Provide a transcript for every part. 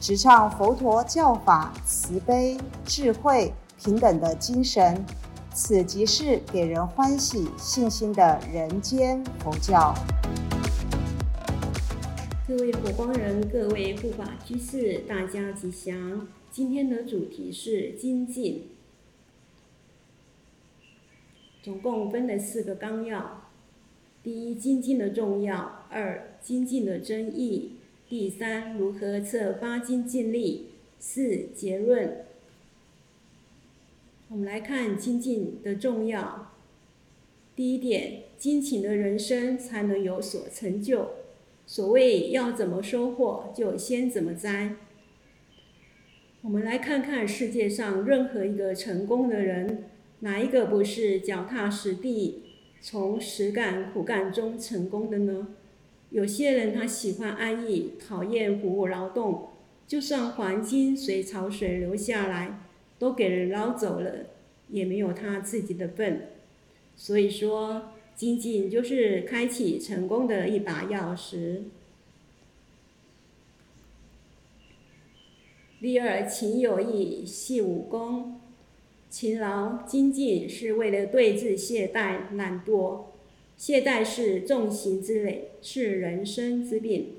直唱佛陀教法慈悲、智慧、平等的精神。此即是给人欢喜、信心的人间佛教。各位佛光人，各位护法居士，大家吉祥。今天的主题是精进。总共分了四个纲要：第一，精进的重要；二，精进的真义；第三，如何测发精进力；四，结论。我们来看精进的重要。第一点，精勤的人生才能有所成就。所谓要怎么收获，就先怎么栽。我们来看看世界上任何一个成功的人。哪一个不是脚踏实地，从实干苦干中成功的呢？有些人他喜欢安逸，讨厌服务劳动，就算黄金随潮水流下来，都给人捞走了，也没有他自己的份。所以说，精进就是开启成功的一把钥匙。第二，勤有益，细武功。勤劳精进是为了对治懈怠懒惰，懈怠是重刑之累，是人生之病。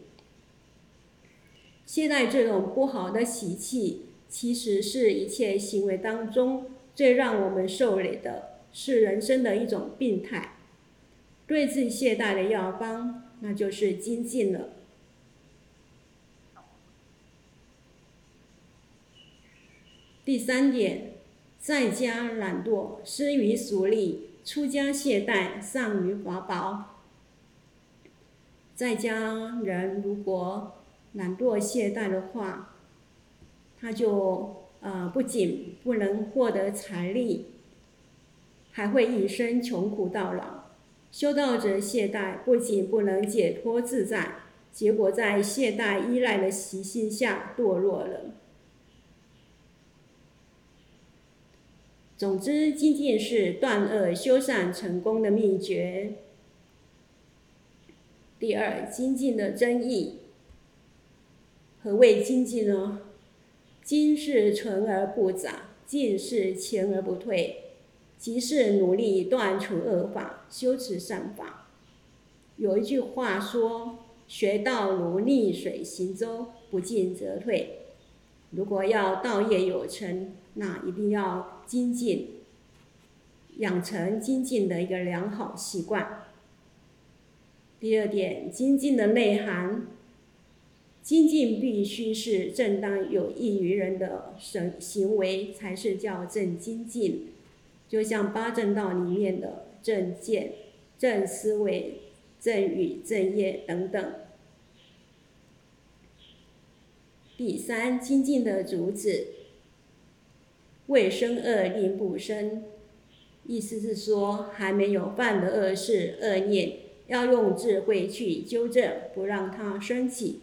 懈怠这种不好的习气，其实是一切行为当中最让我们受累的，是人生的一种病态。对治懈怠的药方，那就是精进了。第三点。在家懒惰，失于俗力；出家懈怠，善于法宝。在家人如果懒惰懈怠的话，他就呃不仅不能获得财力，还会一生穷苦到老。修道者懈怠，不仅不能解脱自在，结果在懈怠依赖的习性下堕落了。总之，精进是断恶修善成功的秘诀。第二，精进的真义。何谓精进呢？精是纯而不杂，进是前而不退，即是努力断除恶法，修持善法。有一句话说：“学道如逆水行舟，不进则退。”如果要道业有成，那一定要精进，养成精进的一个良好习惯。第二点，精进的内涵，精进必须是正当有益于人的行行为，才是叫正精进。就像八正道里面的正见、正思维、正语、正业等等。第三，精进的主旨，未生恶念不生，意思是说，还没有犯的恶事、恶念，要用智慧去纠正，不让它升起。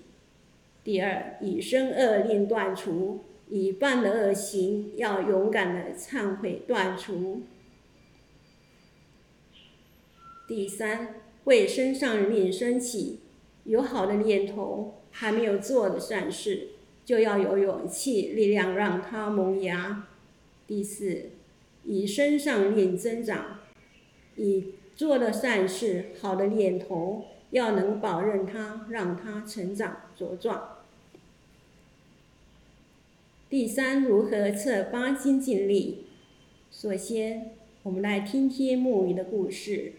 第二，以生恶念断除，已犯的恶行，要勇敢的忏悔断除。第三，为身上令升起，有好的念头，还没有做的善事。就要有勇气、力量让它萌芽。第四，以身上念增长，以做的善事、好的念头，要能保任它，让它成长茁壮。第三，如何测八精进力？首先，我们来听听木鱼的故事。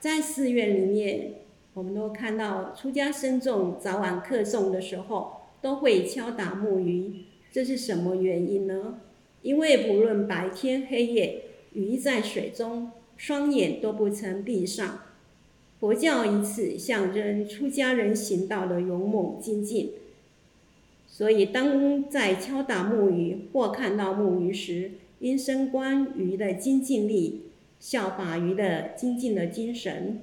在寺院里面，我们都看到出家僧众早晚课诵的时候。都会敲打木鱼，这是什么原因呢？因为不论白天黑夜，鱼在水中，双眼都不曾闭上。佛教以此象征出家人行道的勇猛精进。所以，当在敲打木鱼或看到木鱼时，应生观鱼的精进力，效法鱼的精进的精神。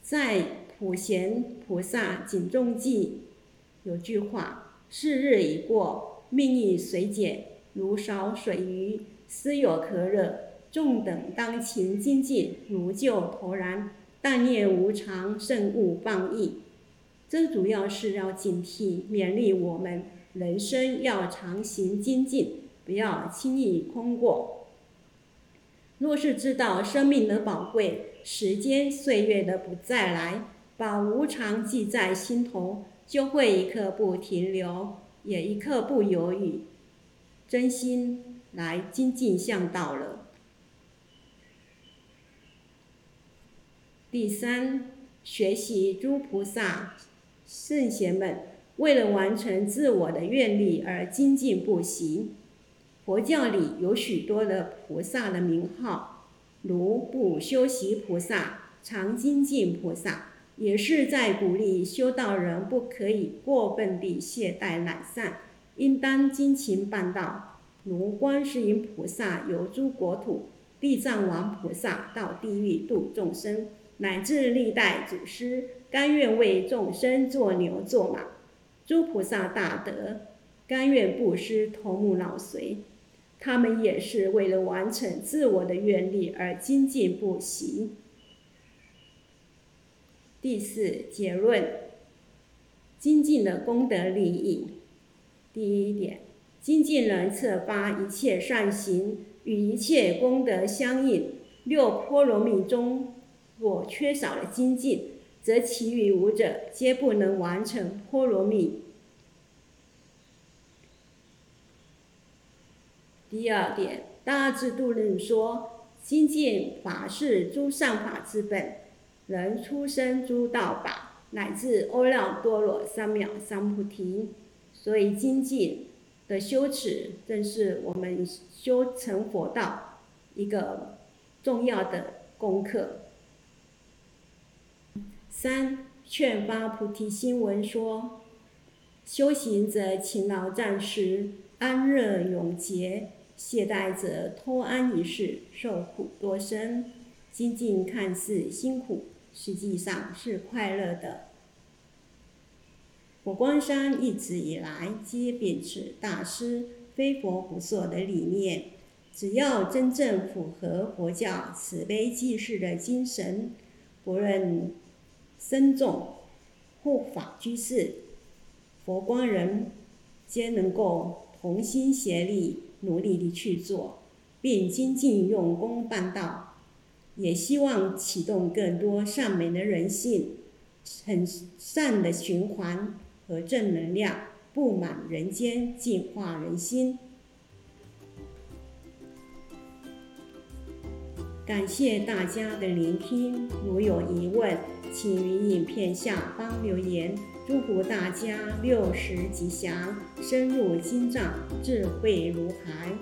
在普贤菩萨警众记有句话：“是日已过，命亦随减，如少水鱼，斯有可惹。众等当勤精进，如救头然。但念无常，慎勿放逸。”这主要是要警惕、勉励我们人生要常行精进，不要轻易空过。若是知道生命的宝贵，时间岁月的不再来，把无常记在心头，就会一刻不停留，也一刻不犹豫，真心来精进向道了。第三，学习诸菩萨。圣贤们为了完成自我的愿力而精进不息。佛教里有许多的菩萨的名号，如不修习菩萨、常精进菩萨，也是在鼓励修道人不可以过分地懈怠懒散，应当精勤办道。如观世音菩萨游诸国土，地藏王菩萨到地狱度众生，乃至历代祖师。甘愿为众生做牛做马，诸菩萨大德甘愿布施头目脑髓，他们也是为了完成自我的愿力而精进不息。第四结论：精进的功德利益。第一点，精进人策发一切善行，与一切功德相应。六波罗蜜中，我缺少了精进。则其余五者皆不能完成波罗蜜。第二点，《大智度论》说：“精进法是诸善法之本，人出生诸道法，乃至阿耨多罗三藐三菩提。”所以，精进的修持正是我们修成佛道一个重要的功课。三劝发菩提心文说：修行者勤劳战时，安乐永劫；懈怠者偷安一世，受苦多生。精进看似辛苦，实际上是快乐的。佛光山一直以来皆秉持大师非佛不做的理念，只要真正符合佛教慈悲济世的精神，不论。僧众、护法居士、佛光人，皆能够同心协力，努力地去做，并精进用功办道。也希望启动更多善美的人性、很善的循环和正能量，布满人间，净化人心。感谢大家的聆听，如有疑问。请于影片下方留言，祝福大家六十吉祥，深入经藏，智慧如海。